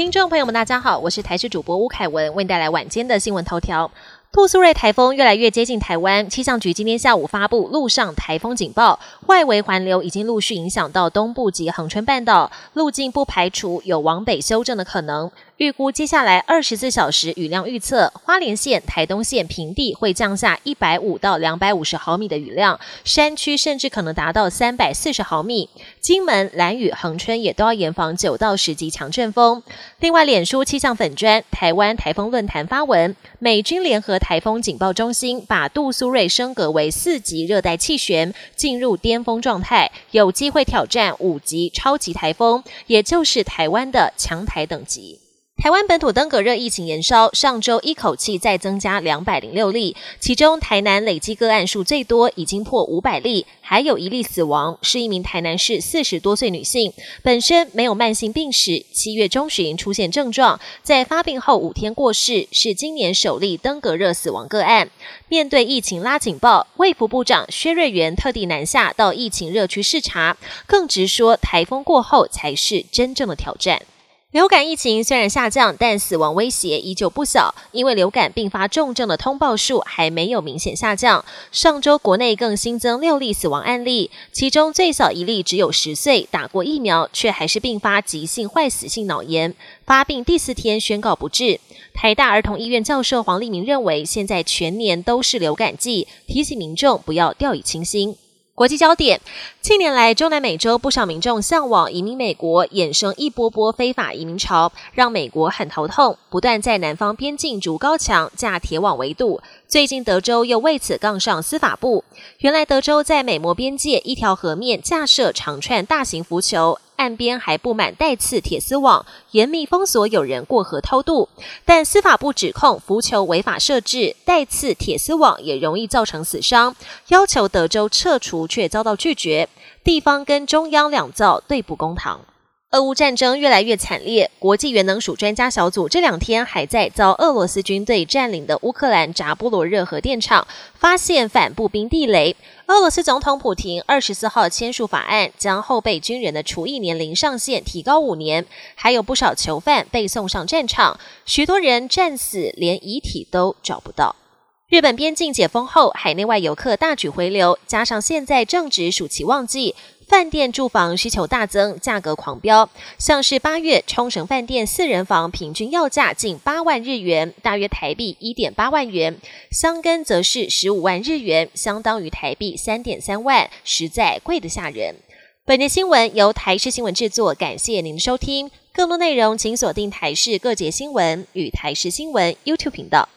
听众朋友们，大家好，我是台视主播吴凯文，为你带来晚间的新闻头条。杜苏芮台风越来越接近台湾，气象局今天下午发布陆上台风警报，外围环流已经陆续影响到东部及恒春半岛，路径不排除有往北修正的可能。预估接下来二十四小时雨量预测，花莲县、台东县平地会降下一百五到两百五十毫米的雨量，山区甚至可能达到三百四十毫米。金门、兰屿、恒春也都要严防九到十级强阵风。另外，脸书气象粉砖台湾台风论坛发文，美军联合台风警报中心把杜苏芮升格为四级热带气旋，进入巅峰状态，有机会挑战五级超级台风，也就是台湾的强台等级。台湾本土登革热疫情延烧，上周一口气再增加两百零六例，其中台南累计个案数最多，已经破五百例，还有一例死亡，是一名台南市四十多岁女性，本身没有慢性病史，七月中旬出现症状，在发病后五天过世，是今年首例登革热死亡个案。面对疫情拉警报，卫福部长薛瑞元特地南下到疫情热区视察，更直说台风过后才是真正的挑战。流感疫情虽然下降，但死亡威胁依旧不小。因为流感并发重症的通报数还没有明显下降。上周国内更新增六例死亡案例，其中最小一例只有十岁，打过疫苗，却还是并发急性坏死性脑炎，发病第四天宣告不治。台大儿童医院教授黄立明认为，现在全年都是流感季，提醒民众不要掉以轻心。国际焦点：近年来，中南美洲不少民众向往移民美国，衍生一波波非法移民潮，让美国很头痛，不断在南方边境筑高墙、架铁网围堵。最近，德州又为此杠上司法部。原来，德州在美墨边界一条河面架设长串大型浮球。岸边还布满带刺铁丝网，严密封锁有人过河偷渡。但司法部指控浮球违法设置，带刺铁丝网也容易造成死伤，要求德州撤除却遭到拒绝。地方跟中央两造对簿公堂。俄乌战争越来越惨烈，国际原能署专家小组这两天还在遭俄罗斯军队占领的乌克兰扎波罗热核电厂发现反步兵地雷。俄罗斯总统普廷二十四号签署法案，将后备军人的除役年龄上限提高五年，还有不少囚犯被送上战场，许多人战死，连遗体都找不到。日本边境解封后，海内外游客大举回流，加上现在正值暑期旺季。饭店住房需求大增，价格狂飙。像是八月冲绳饭店四人房平均要价近八万日元，大约台币一点八万元；香根则是十五万日元，相当于台币三点三万，实在贵得吓人。本节新闻由台视新闻制作，感谢您的收听。更多内容请锁定台视各节新闻与台视新闻 YouTube 频道。